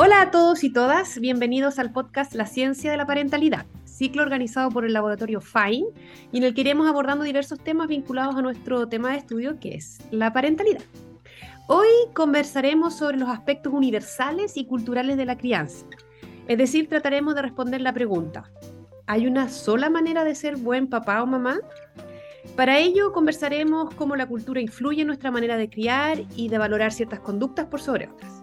Hola a todos y todas, bienvenidos al podcast La Ciencia de la Parentalidad, ciclo organizado por el laboratorio FINE y en el que iremos abordando diversos temas vinculados a nuestro tema de estudio que es la parentalidad. Hoy conversaremos sobre los aspectos universales y culturales de la crianza, es decir, trataremos de responder la pregunta, ¿hay una sola manera de ser buen papá o mamá? Para ello conversaremos cómo la cultura influye en nuestra manera de criar y de valorar ciertas conductas por sobre otras.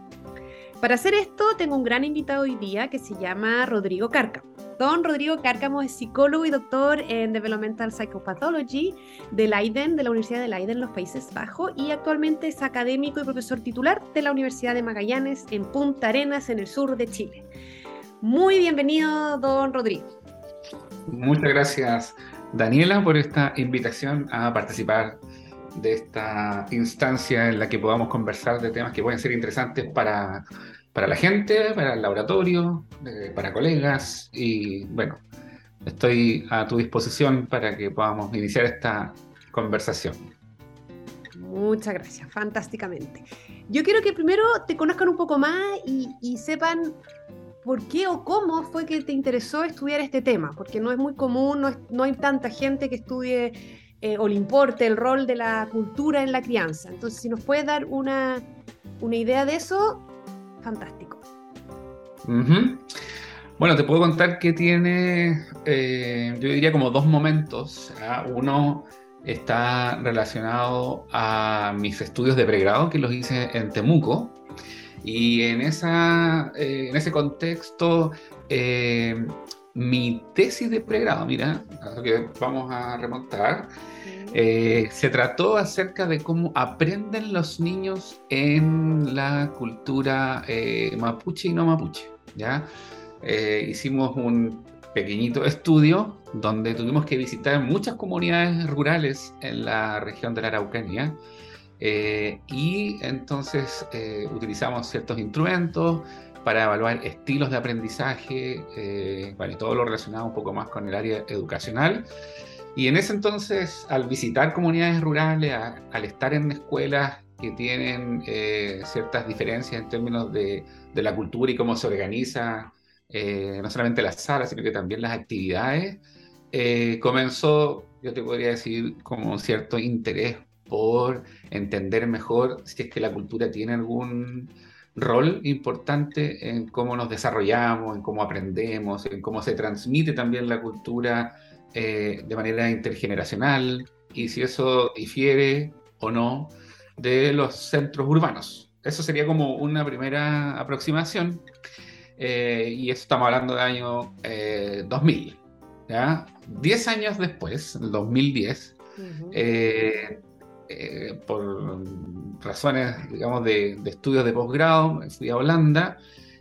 Para hacer esto tengo un gran invitado hoy día que se llama Rodrigo Cárcamo. Don Rodrigo Cárcamo es psicólogo y doctor en Developmental Psychopathology de Leiden, de la Universidad de Leiden en los Países Bajos, y actualmente es académico y profesor titular de la Universidad de Magallanes en Punta Arenas, en el sur de Chile. Muy bienvenido, don Rodrigo. Muchas gracias, Daniela, por esta invitación a participar de esta instancia en la que podamos conversar de temas que pueden ser interesantes para para la gente, para el laboratorio, eh, para colegas y bueno, estoy a tu disposición para que podamos iniciar esta conversación. Muchas gracias, fantásticamente. Yo quiero que primero te conozcan un poco más y, sepan por qué o cómo fue que te interesó estudiar este tema, porque no es muy común, no, no hay tanta gente que estudie eh, o le importe el rol de la cultura en la crianza. Entonces, si nos puedes dar una, una idea de eso, fantástico. Bueno, te puedo contar que tiene, eh, yo diría como dos momentos. Uno está relacionado a mis estudios de pregrado que los hice en Temuco. Y en, esa, eh, en ese contexto, mi tesis de pregrado, mira, que vamos a remontar, eh, se trató acerca de cómo aprenden los niños en la cultura eh, mapuche y no mapuche. ¿ya? Eh, hicimos un pequeñito estudio donde tuvimos que visitar muchas comunidades rurales en la región de la Araucanía. y entonces utilizamos ciertos instrumentos para evaluar estilos de aprendizaje, vale, todo lo relacionado un poco más con el área educacional. Y en ese entonces, al visitar comunidades rurales, al estar en escuelas que tienen eh, ciertas diferencias en términos de, de, la cultura y cómo se organiza, eh, no solamente las salas, sino que también las actividades, eh, comenzó, yo te podría decir, como un cierto interés por entender mejor si es que la cultura tiene algún rol importante en cómo nos desarrollamos, en cómo aprendemos, en cómo se transmite también la cultura eh, de manera intergeneracional y si eso difiere o no de los centros urbanos. Eso sería como una primera aproximación. Eh, y eso estamos hablando del año 2000. Eh, ¿ya? Diez años después, en 2010, por razones, digamos, de, de estudios de posgrado, fui a Holanda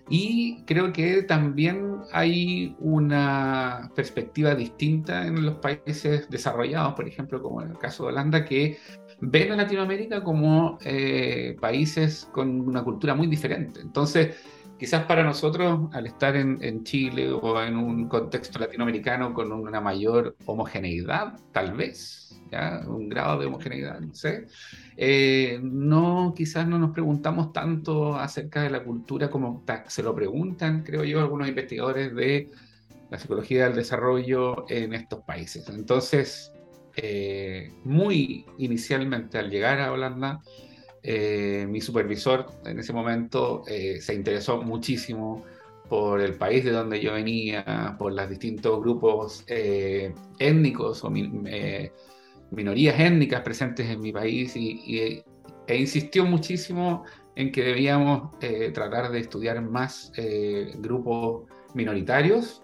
y creo que también hay una perspectiva distinta en los países desarrollados, por ejemplo, como en el caso de Holanda, que ven a Latinoamérica como eh, países con una cultura muy diferente. Entonces, quizás para nosotros, al estar en, Chile o en un contexto latinoamericano con una mayor homogeneidad, tal vez, un grado de homogeneidad, no sé, eh, no, quizás no nos preguntamos tanto acerca de la cultura como se lo preguntan, creo yo, algunos investigadores de la psicología del desarrollo en estos países. Entonces, eh, muy inicialmente al llegar a Holanda, eh, mi supervisor en ese momento se interesó muchísimo por el país de donde yo venía, por los distintos grupos étnicos o minorías étnicas presentes en mi país y, e insistió muchísimo en que debíamos eh, tratar de estudiar más eh, grupos minoritarios.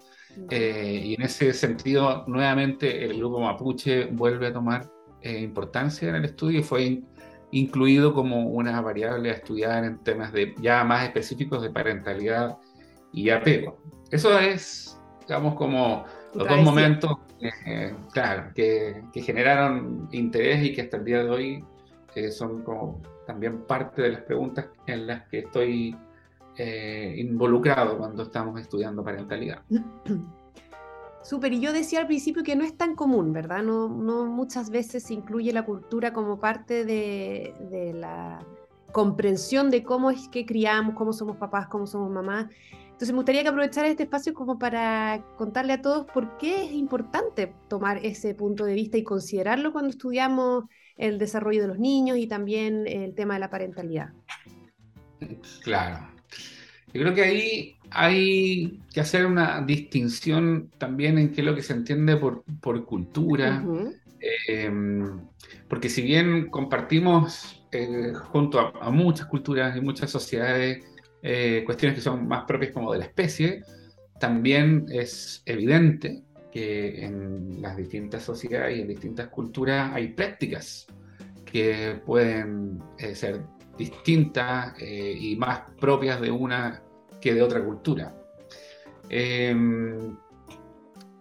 Eh, y en ese sentido nuevamente el grupo mapuche vuelve a tomar importancia en el estudio. Y fue incluido como una variable a estudiar en temas de ya más específicos de parentalidad y apego. Eso es, digamos, como los dos momentos eh, claro, que, generaron interés y que hasta el día de hoy eh, son como también parte de las preguntas en las que estoy eh, involucrado cuando estamos estudiando parentalidad. Súper, y yo decía al principio que no es tan común, ¿verdad? No, muchas veces se incluye la cultura como parte de, de la comprensión de cómo es que criamos, cómo somos papás, cómo somos mamás. Entonces me gustaría que aprovechar este espacio como para contarle a todos por qué es importante tomar ese punto de vista y considerarlo cuando estudiamos el desarrollo de los niños y también el tema de la parentalidad. Claro. Yo creo que ahí hay que hacer una distinción también en qué es lo que se entiende por, por cultura, em, porque si bien compartimos eh, junto a, muchas culturas y muchas sociedades eh, cuestiones que son más propias como de la especie, también es evidente que en las distintas sociedades y en distintas culturas hay prácticas que pueden eh, ser distintas eh, y más propias de una que de otra cultura. Em,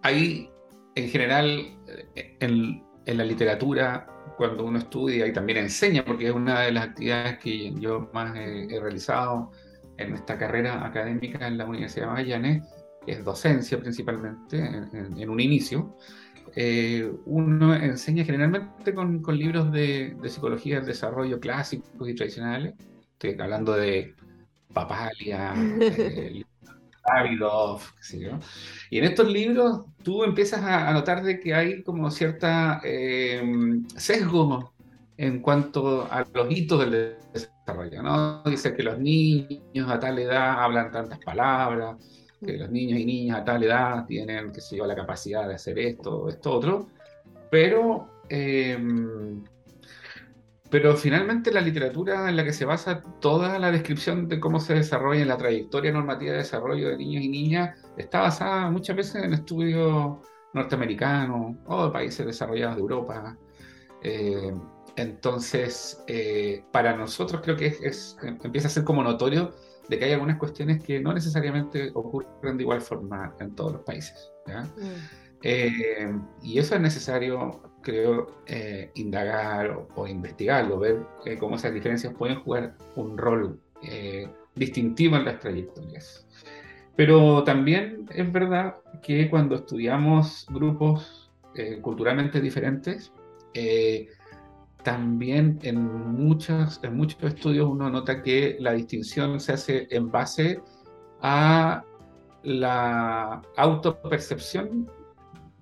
hay, en general, en, la literatura, cuando uno estudia y también enseña, porque es una de las actividades que yo más he, realizado en esta carrera académica en la Universidad de Magallanes, es docencia principalmente, en un inicio, eh, uno enseña generalmente con, libros de, psicología del desarrollo clásicos y tradicionales. Estoy hablando de Papalia, eh, Davidov, qué sé yo. Y en estos libros tú empiezas a, notar de que hay como cierta eh, sesgo en cuanto a los hitos del desarrollo, ¿no? Dice que los niños a tal edad hablan tantas palabras, que los niños y niñas a tal edad tienen, qué sé yo, la capacidad de hacer esto, esto, otro, pero, em, pero finalmente la literatura en la que se basa toda la descripción de cómo se desarrolla la trayectoria normativa de desarrollo de niños y niñas está basada muchas veces en estudios norteamericanos o de países desarrollados de Europa. Eh, entonces, eh, para nosotros creo que es, empieza a ser como notorio de que hay algunas cuestiones que no necesariamente ocurren de igual forma en todos los países. Mm. Eh, y eso es necesario, creo, eh, indagar o, investigarlo, ver eh, cómo esas diferencias pueden jugar un rol distintivo en las trayectorias. Pero también es verdad que cuando estudiamos grupos culturalmente diferentes, también en, muchos, en muchos estudios uno nota que la distinción se hace en base a la autopercepción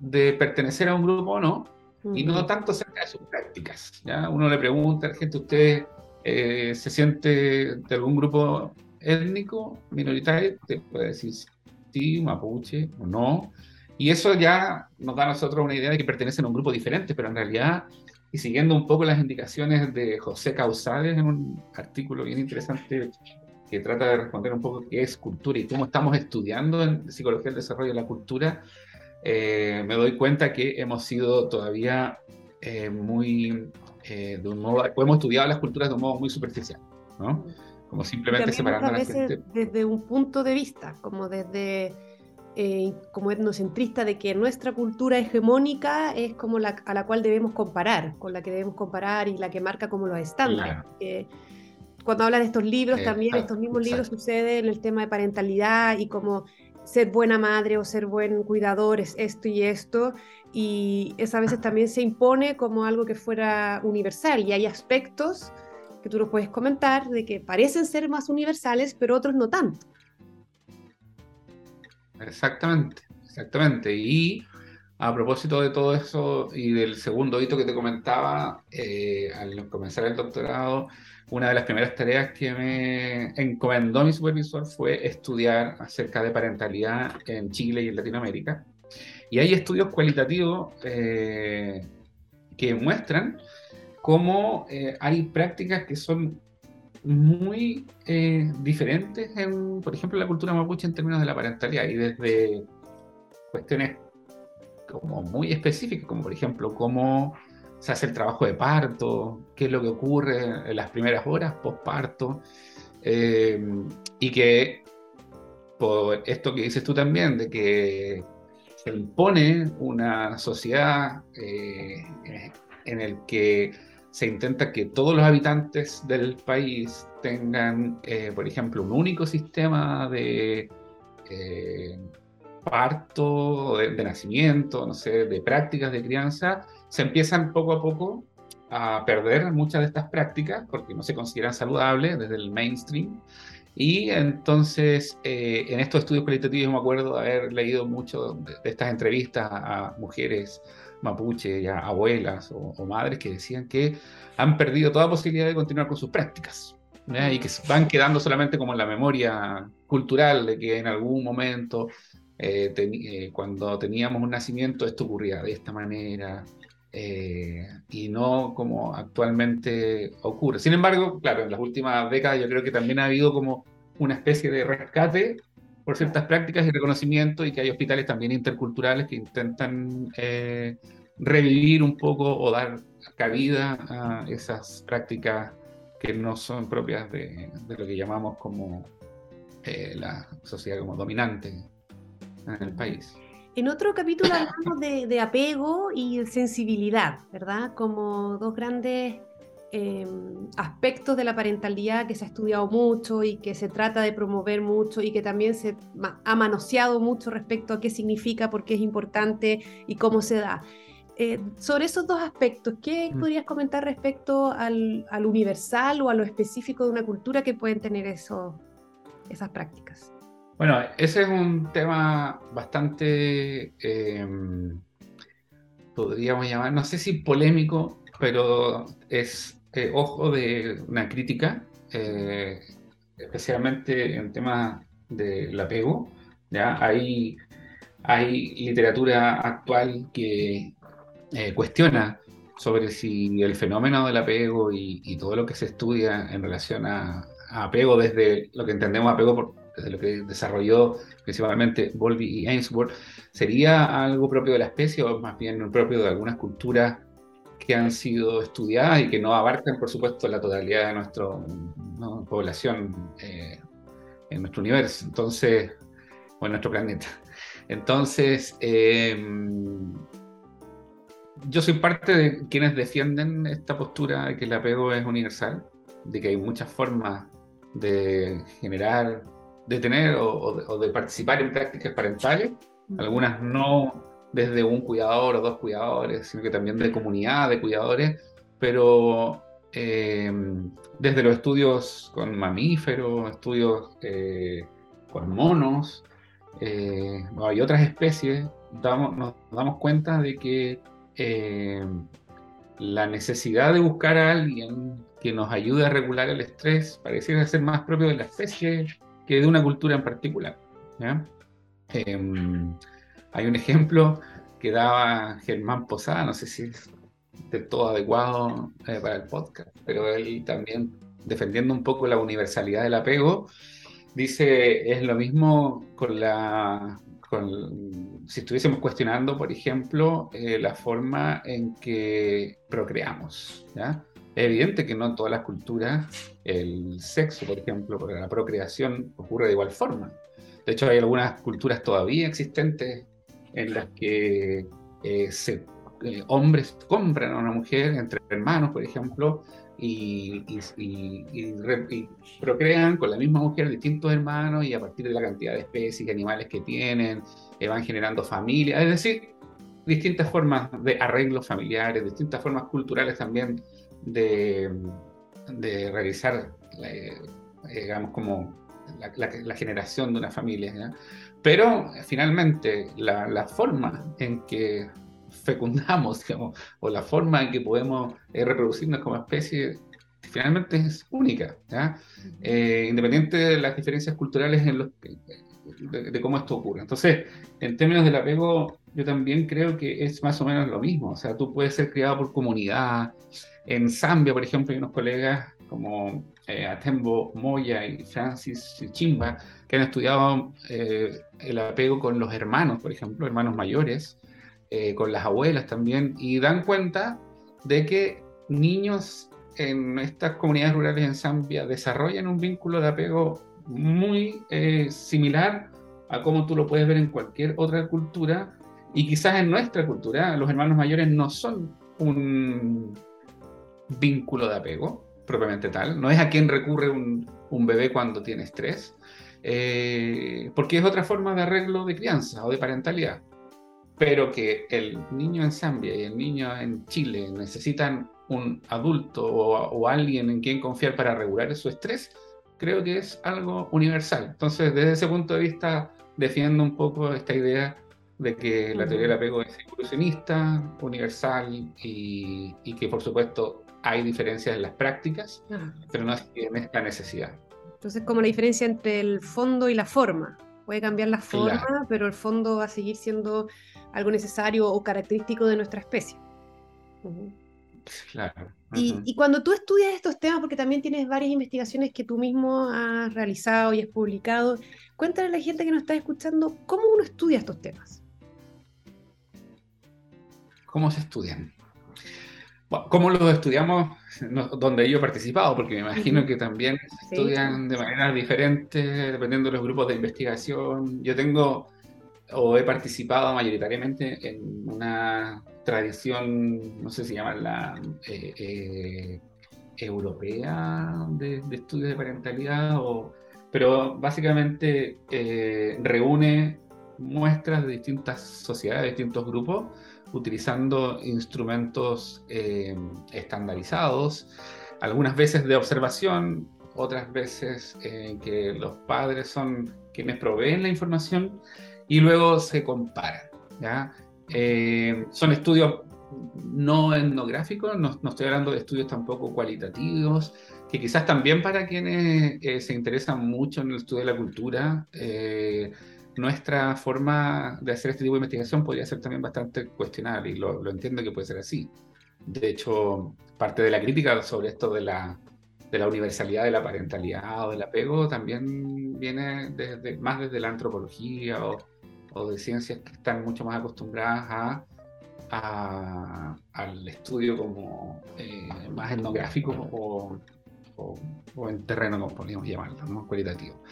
de pertenecer a un grupo o no, y no tanto acerca de sus prácticas. ¿ya? Uno le pregunta a la gente, ¿usted eh, se siente de algún grupo étnico, minoritario? Usted puede decir sí, mapuche o no. Y eso ya nos da a nosotros una idea de que pertenecen a un grupo diferente, pero en realidad y siguiendo un poco las indicaciones de José Causales en un artículo bien interesante que trata de responder un poco qué es cultura y cómo estamos estudiando en psicología del desarrollo de la cultura, eh, me doy cuenta que hemos sido todavía eh, muy, eh, de un modo, hemos estudiado las culturas de un modo muy superficial, ¿no? Como simplemente separando a la gente. Desde un punto de vista, como desde eh, como etnocentrista de que nuestra cultura hegemónica es como la a la cual debemos comparar, con la que debemos comparar y la que marca como los estándares. cuando habla de estos libros, también estos mismos libros sucede en el tema de parentalidad y como ser buena madre o ser buen cuidador es esto y esto, y esa a veces también se impone como algo que fuera universal, y hay aspectos que tú nos puedes comentar de que parecen ser más universales, pero otros no tanto. Exactamente, exactamente. Y a propósito de todo eso y del segundo hito que te comentaba, eh, al comenzar el doctorado, una de las primeras tareas que me encomendó mi supervisor fue estudiar acerca de parentalidad en Chile y en Latinoamérica. Y hay estudios cualitativos eh, que muestran cómo eh, hay prácticas que son muy eh, diferentes, en, por ejemplo, la cultura mapuche en términos de la parentalidad y desde cuestiones como muy específicas, como por ejemplo cómo se hace el trabajo de parto, qué es lo que ocurre en las primeras horas postparto, eh, y que por esto que dices tú también, de que se impone una sociedad eh, en el que se intenta que todos los habitantes del país tengan, eh, por ejemplo, un único sistema de eh, parto, de, nacimiento, no sé, de prácticas de crianza, se empiezan poco a poco a perder muchas de estas prácticas porque no se consideran saludables desde el mainstream. Y entonces, eh, en estos estudios cualitativos me acuerdo de haber leído mucho de, estas entrevistas a, mujeres mapuche, abuelas o, madres que decían que han perdido toda posibilidad de continuar con sus prácticas y que van quedando solamente como en la memoria cultural de que en algún momento, eh, eh, cuando teníamos un nacimiento, esto ocurría de esta manera, eh, y no como actualmente ocurre. Sin embargo, claro, en las últimas décadas yo creo que también ha habido como una especie de rescate por ciertas prácticas y reconocimiento y que hay hospitales también interculturales que intentan eh, revivir un poco o dar cabida a esas prácticas que no son propias de, lo que llamamos como eh, la sociedad como dominante en el país. En otro capítulo hablamos de, apego y sensibilidad, ¿verdad? Como dos grandes em, aspectos de la parentalidad que se ha estudiado mucho y que se trata de promover mucho y que también se ha manoseado mucho respecto a qué significa, por qué es importante y cómo se da. Eh, sobre esos dos aspectos, ¿qué mm. podrías comentar respecto al, universal o a lo específico de una cultura que pueden tener eso, esas prácticas? Bueno, ese es un tema bastante, em, podríamos llamar, no sé si polémico, pero es eh, ojo de una crítica, eh, especialmente en temas del apego. ¿ya? Hay, hay literatura actual que eh, cuestiona sobre si el fenómeno del apego y, todo lo que se estudia en relación a, a apego desde lo que entendemos apego por, desde lo que desarrolló principalmente Bowlby y Ainsworth, ¿sería algo propio de la especie o más bien propio de algunas culturas que han sido estudiadas y que no abarcan, por supuesto, la totalidad de nuestra población eh, en nuestro universo, entonces, o en nuestro planeta? Entonces, em, yo soy parte de quienes defienden esta postura de que el apego es universal, de que hay muchas formas de generar de tener o, de, participar en prácticas parentales, algunas no desde un cuidador o dos cuidadores, sino que también de comunidad de cuidadores, pero eh, desde los estudios con mamíferos, estudios eh, con monos eh, y otras especies, nos damos cuenta de que la necesidad de buscar a alguien que nos ayude a regular el estrés pareciera ser más propio de la especie que de una cultura en particular. Em, hay un ejemplo que daba Germán Posada, no sé si es de todo adecuado eh, para el podcast, pero él también defendiendo un poco la universalidad del apego, dice, es lo mismo con la... Con, si estuviésemos cuestionando, por ejemplo, eh, la forma en que procreamos. ¿ya? Es evidente que no en todas las culturas el sexo, por ejemplo, la procreación ocurre de igual forma. De hecho, hay algunas culturas todavía existentes en las que eh, eh, hombres compran a una mujer entre hermanos, por ejemplo, y, procrean con la misma mujer distintos hermanos y a partir de la cantidad de especies y animales que tienen, eh, van generando familias. Es decir, distintas formas de arreglos familiares, distintas formas culturales también de, realizar, eh, digamos, como la, generación de una familia. Pero finalmente la, forma en que fecundamos, digamos, o la forma en que podemos eh, reproducirnos como especie, finalmente es única, eh, independiente de las diferencias culturales en los de, de, cómo esto ocurre. Entonces, en términos del apego, yo también creo que es más o menos lo mismo. O sea, tú puedes ser criado por comunidad, en Zambia, por ejemplo, hay unos colegas como eh, Moya y Francis Chimba que han estudiado eh, el apego con los hermanos, por ejemplo, hermanos mayores, eh, con las abuelas también, y dan cuenta de que niños en estas comunidades rurales en Zambia desarrollan un vínculo de apego muy similar a como tú lo puedes ver en cualquier otra cultura, y quizás en nuestra cultura los hermanos mayores no son un vínculo de apego, propiamente tal. No es a quien recurre un, bebé cuando tiene estrés, eh, porque es otra forma de arreglo de crianza o de parentalidad. Pero que el niño en Zambia y el niño en Chile necesitan un adulto o, alguien en quien confiar para regular su estrés, creo que es algo universal. Entonces, desde ese punto de vista, defiendo un poco esta idea de que la teoría del apego es evolucionista, universal y, que por supuesto hay diferencias en las prácticas, pero no en esta necesidad. Entonces, como la diferencia entre el fondo y la forma. Puede cambiar la forma, pero el fondo va a seguir siendo algo necesario o característico de nuestra especie. Claro. y, y, cuando tú estudias estos temas, porque también tienes varias investigaciones que tú mismo has realizado y has publicado, cuéntale a la gente que nos está escuchando cómo uno estudia estos temas. ¿Cómo se estudian? ¿Cómo los estudiamos donde yo he participado? Porque me imagino que también se estudian de manera diferente dependiendo de los grupos de investigación. Yo tengo o he participado mayoritariamente en una tradición, no sé si llama la eh, eh, europea de, estudios de parentalidad, o, pero básicamente eh, reúne muestras de distintas sociedades, de distintos grupos, utilizando instrumentos estandarizados, algunas veces de observación, otras veces que los padres son quienes proveen la información y luego se comparan. ¿ya? Eh, son estudios no etnográficos, no, no, estoy hablando de estudios tampoco cualitativos, que quizás también para quienes eh, se interesan mucho en el estudio de la cultura, eh, nuestra forma de hacer este tipo de investigación podría ser también bastante cuestionable y lo, lo, entiendo que puede ser así. De hecho, parte de la crítica sobre esto de la, de la universalidad de la parentalidad o del apego también viene desde, más desde la antropología o, o de ciencias que están mucho más acostumbradas a, al estudio como eh, más etnográfico o, o, en terreno, como podríamos llamarlo, ¿no? cualitativo.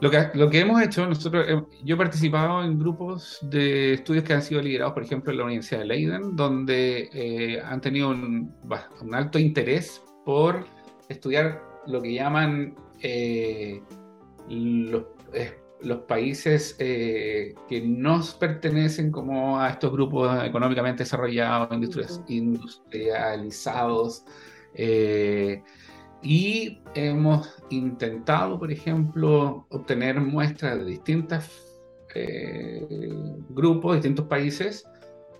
Lo que, lo que hemos hecho, nosotros, eh, yo he participado en grupos de estudios que han sido liderados, por ejemplo, en la Universidad de Leiden, donde eh, han tenido un, un, alto interés por estudiar lo que llaman los los países eh, que no pertenecen como a estos grupos económicamente desarrollados, industrializados. Y hemos intentado, por ejemplo, obtener muestras de distintos eh, grupos, distintos países,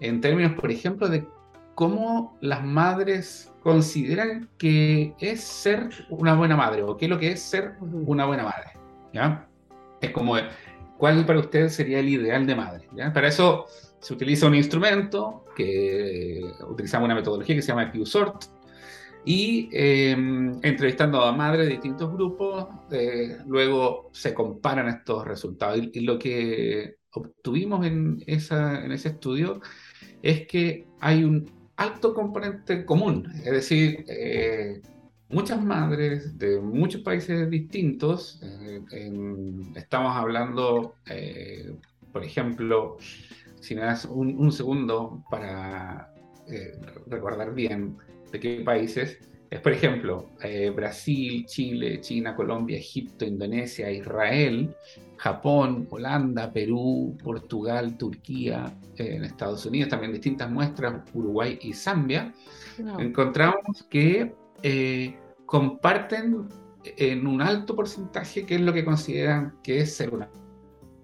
en términos, por ejemplo, de cómo las madres consideran que es ser una buena madre o qué es lo que es ser una buena madre. ¿ya? Es como, ¿cuál para usted sería el ideal de madre? Para eso se utiliza un instrumento que utilizamos una metodología que se llama QSORT y em, entrevistando a madres de distintos grupos, eh, luego se comparan estos resultados. Y, lo que obtuvimos en, ese estudio es que hay un alto componente común, es decir, eh, muchas madres de muchos países distintos, eh, estamos hablando, por ejemplo, si me das un, segundo para recordar bien de qué países, es por ejemplo Brasil, Chile, China, Colombia, Egipto, Indonesia, Israel, Japón, Holanda, Perú, Portugal, Turquía, en Estados Unidos, también distintas muestras, Uruguay y Zambia, encontramos que eh, comparten en un alto porcentaje qué es lo que consideran que es ser una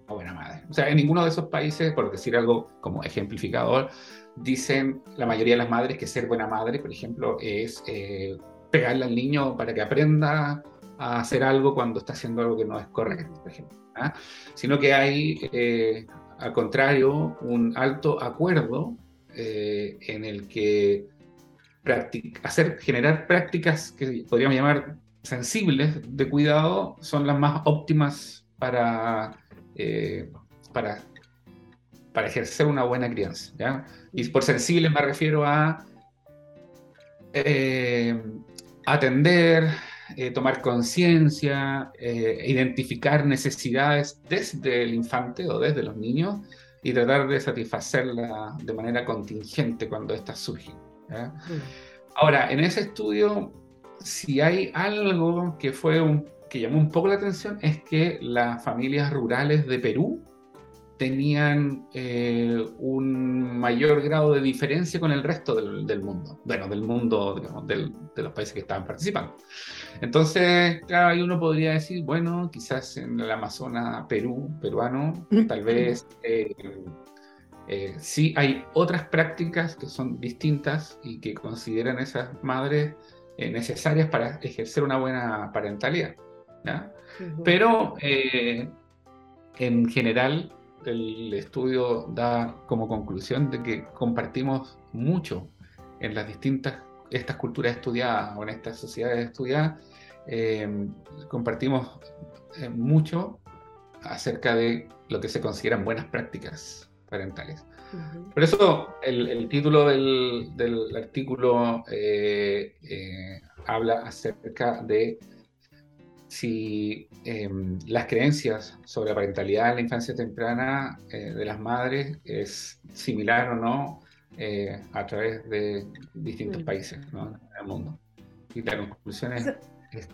buena madre. O sea, en ninguno de esos países, por decir algo como ejemplificador, dicen la mayoría de las madres que ser buena madre, por ejemplo, es eh, pegarle al niño para que aprenda a hacer algo cuando está haciendo algo que no es correcto, por ejemplo. ¿ah? Sino que hay, eh, al contrario, un alto acuerdo en el que generar prácticas que podríamos llamar sensibles de cuidado son las más óptimas para, eh, para, para ejercer una buena crianza. ¿ya? Y por sensibles me refiero a eh, atender, eh, tomar conciencia, identificar necesidades desde el infante o desde los niños y tratar de satisfacerla de manera contingente cuando éstas surgen. Ahora, en ese estudio, si hay algo que fue un, que llamó un poco la atención, es que las familias rurales de Perú tenían eh, un mayor grado de diferencia con el resto del, mundo, bueno, del mundo, digamos, de los países que estaban participando. Entonces, claro, ahí uno podría decir, bueno, quizás en el Amazonas, Perú, peruano, tal vez eh, eh, sí hay otras prácticas que son distintas y que consideran esas madres necesarias para ejercer una buena parentalidad. Pero en general el estudio da como conclusión de que compartimos mucho en las distintas, estas culturas estudiadas o en estas sociedades estudiadas, eh, compartimos eh, mucho acerca de lo que se consideran buenas prácticas parentales. Por eso el, título del, artículo eh, habla acerca de si em, las creencias sobre la parentalidad en la infancia temprana eh, de las madres es similar o no eh, a través de distintos mm. países ¿no? en el mundo. Y la conclusión es...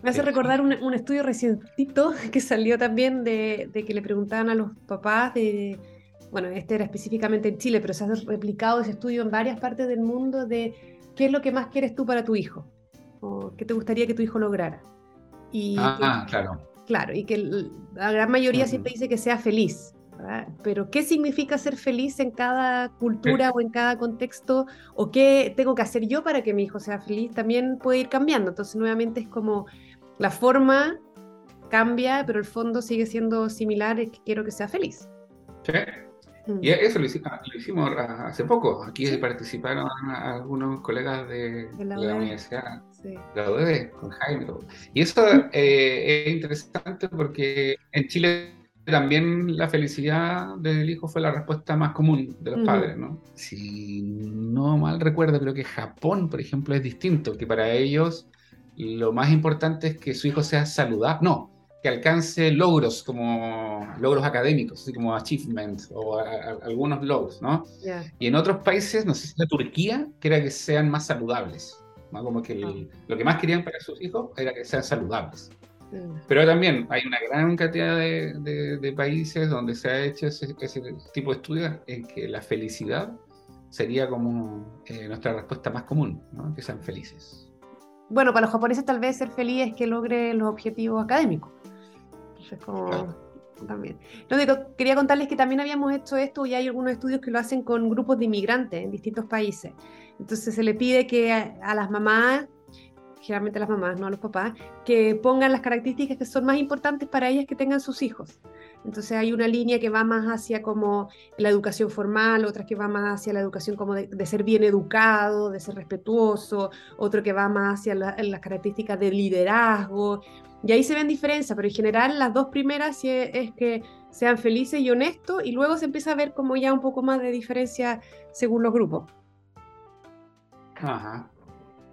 Me hace recordar un, estudio recientito que salió también de, de, que le preguntaban a los papás de, bueno, este era específicamente en Chile, pero se ha replicado ese estudio en varias partes del mundo de qué es lo que más quieres tú para tu hijo o qué te gustaría que tu hijo lograra. Y ah, claro. Claro, y que la gran mayoría siempre dice que sea feliz. Pero ¿qué significa ser feliz en cada cultura o en cada contexto? ¿O qué tengo que hacer yo para que mi hijo sea feliz? También puede ir cambiando. Entonces, nuevamente es como la forma cambia, pero el fondo sigue siendo similar, es que quiero que sea feliz. Sí. Mm. Y eso lo hicimos, hace poco. Aquí participaron algunos colegas de, la, universidad, la UDB, con Jaime. Y eso eh, es interesante porque en Chile también la felicidad del hijo fue la respuesta más común de los padres, ¿no? Si no mal recuerdo, creo que Japón, por ejemplo, es distinto, que para ellos lo más importante es que su hijo sea saludable. No, que alcance logros como logros académicos, así como achievements o algunos logros, ¿no? Y en otros países, no sé si la Turquía, que era que sean más saludables, ¿no? Como que ah. lo que más querían para sus hijos era que sean saludables. Pero también hay una gran cantidad de, de, países donde se ha hecho ese, ese, tipo de estudios en que la felicidad sería como eh, nuestra respuesta más común, ¿no? que sean felices. Bueno, para los japoneses tal vez ser feliz es que logre los objetivos académicos como también. No, digo, quería contarles que también habíamos hecho esto y hay algunos estudios que lo hacen con grupos de inmigrantes en distintos países. Entonces se le pide que a, las mamás, generalmente a las mamás, no a los papás, que pongan las características que son más importantes para ellas que tengan sus hijos. Entonces hay una línea que va más hacia como la educación formal, otra que va más hacia la educación como de, ser bien educado, de ser respetuoso, otro que va más hacia las características de liderazgo, y ahí se ven diferencias, pero en general las dos primeras es, que sean felices y honestos y luego se empieza a ver como ya un poco más de diferencia según los grupos. Ajá,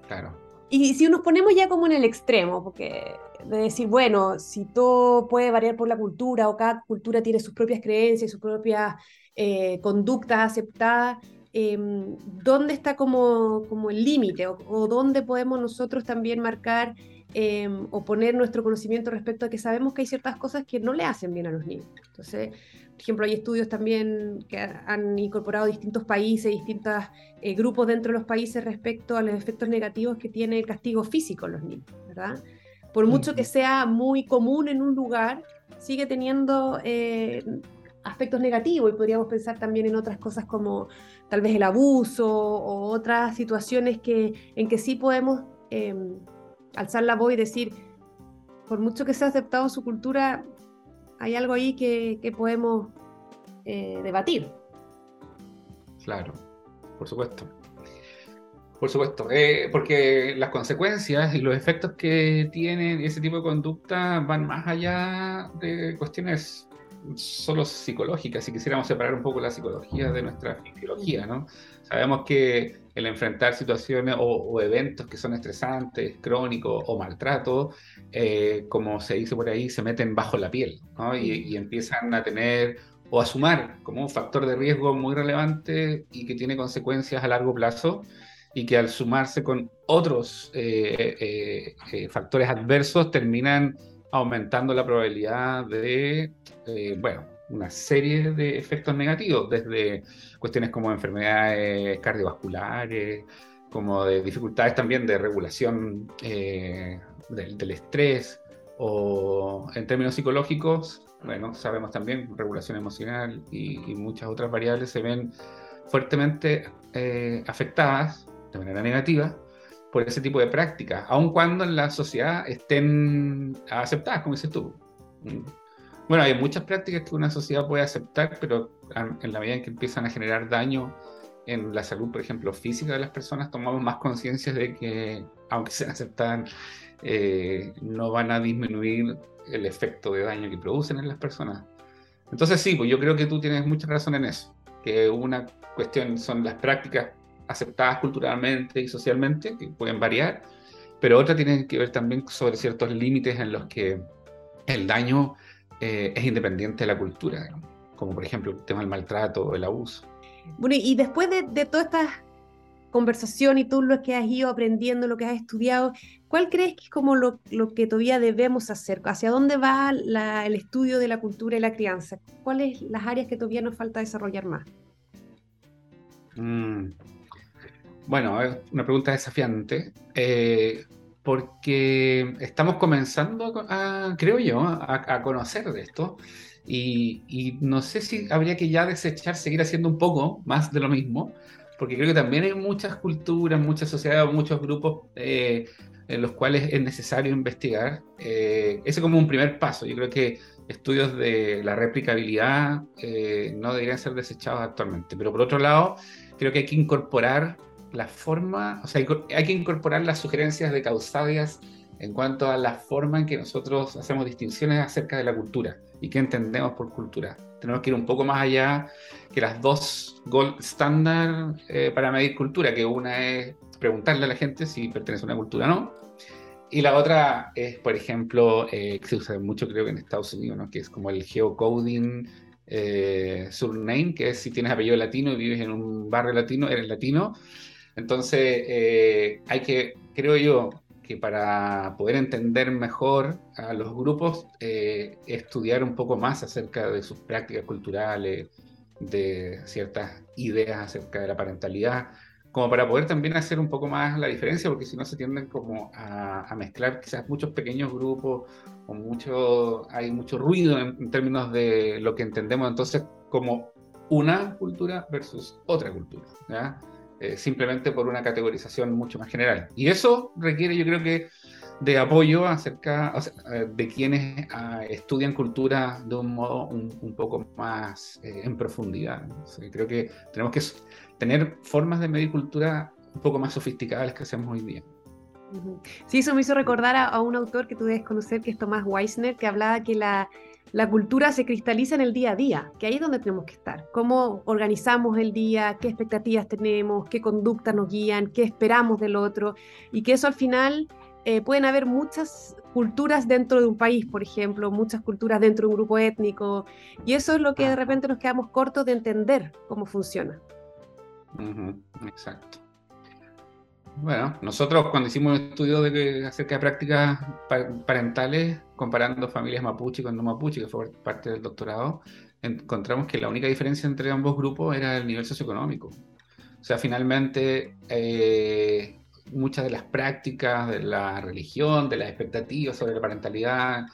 claro. Y si nos ponemos ya como en el extremo, porque de decir, bueno, si todo puede variar por la cultura o cada cultura tiene sus propias creencias, sus propias eh, conductas aceptadas, em, ¿dónde está como, como el límite o, o, dónde podemos nosotros también marcar Em, o poner nuestro conocimiento respecto a que sabemos que hay ciertas cosas que no le hacen bien a los niños. Entonces, por ejemplo, hay estudios también que han incorporado distintos países, distintos eh, grupos dentro de los países respecto a los efectos negativos que tiene el castigo físico en los niños, ¿verdad? Por mucho que sea muy común en un lugar, sigue teniendo eh, aspectos negativos y podríamos pensar también en otras cosas como tal vez el abuso o otras situaciones que, en que sí podemos em, alzar la voz y decir, por mucho que sea aceptado su cultura, hay algo ahí que, podemos eh, debatir. Claro, por supuesto. Por supuesto, eh, porque las consecuencias y los efectos que tienen ese tipo de conducta van más allá de cuestiones solo psicológicas, si quisiéramos separar un poco la psicología de nuestra fisiología, ¿no? Sabemos que el enfrentar situaciones o, eventos que son estresantes, crónicos o maltrato, eh, como se dice por ahí, se meten bajo la piel y, empiezan a tener o a sumar como un factor de riesgo muy relevante y que tiene consecuencias a largo plazo y que al sumarse con otros eh, eh, factores adversos terminan aumentando la probabilidad de, bueno, una serie de efectos negativos, desde cuestiones como enfermedades cardiovasculares, como de dificultades también de regulación eh, del, estrés, o en términos psicológicos, bueno, sabemos también regulación emocional y, muchas otras variables se ven fuertemente eh, afectadas de manera negativa por ese tipo de prácticas, aun cuando en la sociedad estén aceptadas, como dices tú. Bueno, hay muchas prácticas que una sociedad puede aceptar, pero en la medida en que empiezan a generar daño en la salud, por ejemplo, física de las personas, tomamos más conciencia de que, aunque sean aceptadas, eh, no van a disminuir el efecto de daño que producen en las personas. Entonces sí, pues yo creo que tú tienes mucha razón en eso, que una cuestión son las prácticas aceptadas culturalmente y socialmente, que pueden variar, pero otra tiene que ver también sobre ciertos límites en los que el daño eh, es independiente de la cultura, como por ejemplo el tema del maltrato o el abuso. Bueno, y después de, de toda esta conversación y todo lo que has ido aprendiendo, lo que has estudiado, ¿cuál crees que es como lo, lo que todavía debemos hacer? ¿Hacia dónde va el estudio de la cultura y la crianza? ¿Cuáles las áreas que todavía nos falta desarrollar más? Mm. Bueno, es una pregunta desafiante. Eh, porque estamos comenzando, a, creo yo, a, conocer de esto. Y, no sé si habría que ya desechar, seguir haciendo un poco más de lo mismo, porque creo que también hay muchas culturas, muchas sociedades, muchos grupos eh, en los cuales es necesario investigar. Eh, ese es como un primer paso. Yo creo que estudios de la replicabilidad eh, no deberían ser desechados actualmente. Pero por otro lado, creo que hay que incorporar la forma, o sea, hay que incorporar las sugerencias de Causadias en cuanto a la forma en que nosotros hacemos distinciones acerca de la cultura y qué entendemos por cultura. Tenemos que ir un poco más allá que las dos gold eh, para medir cultura, que una es preguntarle a la gente si pertenece a una cultura o no, y la otra es, por ejemplo, eh, que se usa mucho creo que en Estados Unidos, ¿no? que es como el geocoding eh, surname, que es si tienes apellido latino y vives en un barrio latino, eres latino, entonces, eh, hay que, creo yo, que para poder entender mejor a los grupos, eh, estudiar un poco más acerca de sus prácticas culturales, de ciertas ideas acerca de la parentalidad, como para poder también hacer un poco más la diferencia, porque si no se tienden como a, mezclar quizás muchos pequeños grupos, o mucho, hay mucho ruido en, en términos de lo que entendemos entonces como una cultura versus otra cultura. ¿ya? Eh, simplemente por una categorización mucho más general. Y eso requiere, yo creo que, de apoyo acerca eh, de quienes ah, estudian cultura de un modo un, poco más eh, en profundidad. creo que tenemos que tener formas de medir cultura un poco más sofisticadas que hacemos hoy día. Sí, eso me hizo recordar a, un autor que tú debes conocer, que es Tomás Weisner, que hablaba que la, la cultura se cristaliza en el día a día, que ahí es donde tenemos que estar. Cómo organizamos el día, qué expectativas tenemos, qué conductas nos guían, qué esperamos del otro, y que eso al final eh, pueden haber muchas culturas dentro de un país, por ejemplo, muchas culturas dentro de un grupo étnico, y eso es lo que de repente nos quedamos cortos de entender cómo funciona. exacto. Bueno, nosotros cuando hicimos un estudio de, acerca de prácticas parentales, comparando familias mapuche con no mapuche, que fue parte del doctorado, encontramos que la única diferencia entre ambos grupos era el nivel socioeconómico. O sea, finalmente, eh, muchas de las prácticas de la religión, de las expectativas sobre la parentalidad,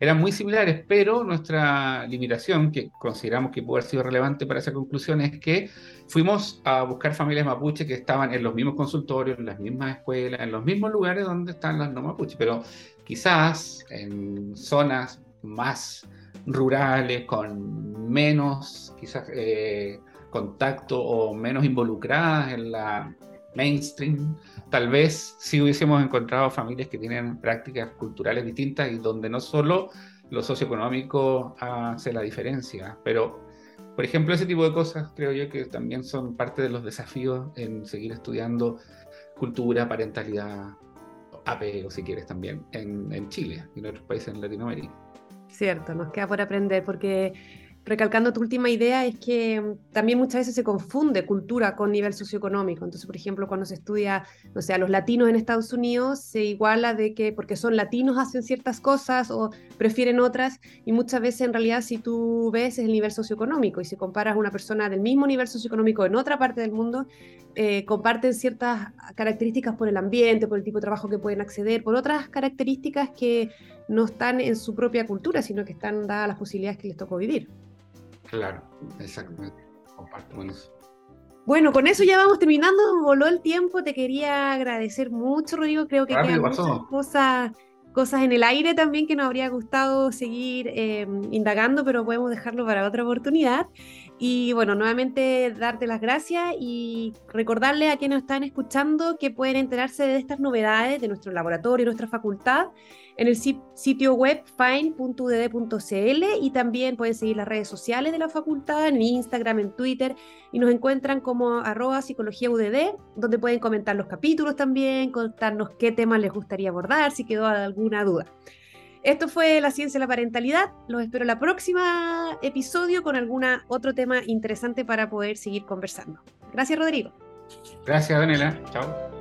eran muy similares, pero nuestra limitación, que consideramos que puede haber sido relevante para esa conclusión, es que fuimos a buscar familias mapuche que estaban en los mismos consultorios, en las mismas escuelas, en los mismos lugares donde están las no mapuche, pero quizás en zonas más rurales, con menos quizás eh, contacto o menos involucradas en la mainstream, tal vez si hubiésemos encontrado familias que tienen prácticas culturales distintas y donde no solo lo socioeconómico hace la diferencia, pero por ejemplo ese tipo de cosas creo yo que también son parte de los desafíos en seguir estudiando cultura, parentalidad, apego si quieres también, en, en Chile y en otros países en Latinoamérica. Cierto, nos queda por aprender porque recalcando tu última idea, es que mm, también muchas veces se confunde cultura con nivel socioeconómico. Entonces, por ejemplo, cuando se estudia, o sea, los latinos en Estados Unidos, se iguala de que porque son latinos hacen ciertas cosas o prefieren otras, y muchas veces en realidad si tú ves es el nivel socioeconómico, y si comparas a una persona del mismo nivel socioeconómico en otra parte del mundo, eh, comparten ciertas características por el ambiente, por el tipo de trabajo que pueden acceder, por otras características que no están en su propia cultura, sino que están dadas las posibilidades que les tocó vivir. Claro, exactamente. Comparto con eso. Bueno, con eso ya vamos terminando. Voló el tiempo. Te quería agradecer mucho, Rodrigo. Creo que quedan muchas cosas, cosas en el aire también que nos habría gustado seguir eh, indagando, pero podemos dejarlo para otra oportunidad. Y bueno, nuevamente darte las gracias y recordarle a quienes nos están escuchando que pueden enterarse de estas novedades de nuestro laboratorio, nuestra facultad, en el sitio web fine.udd.cl y también pueden seguir las redes sociales de la facultad en Instagram, en Twitter y nos encuentran como arroba psicología UDD, donde pueden comentar los capítulos también, contarnos qué temas les gustaría abordar, si quedó alguna duda. Esto fue La Ciencia de la Parentalidad. Los espero en el próximo episodio con algún otro tema interesante para poder seguir conversando. Gracias, Rodrigo. Gracias, Daniela. Chao.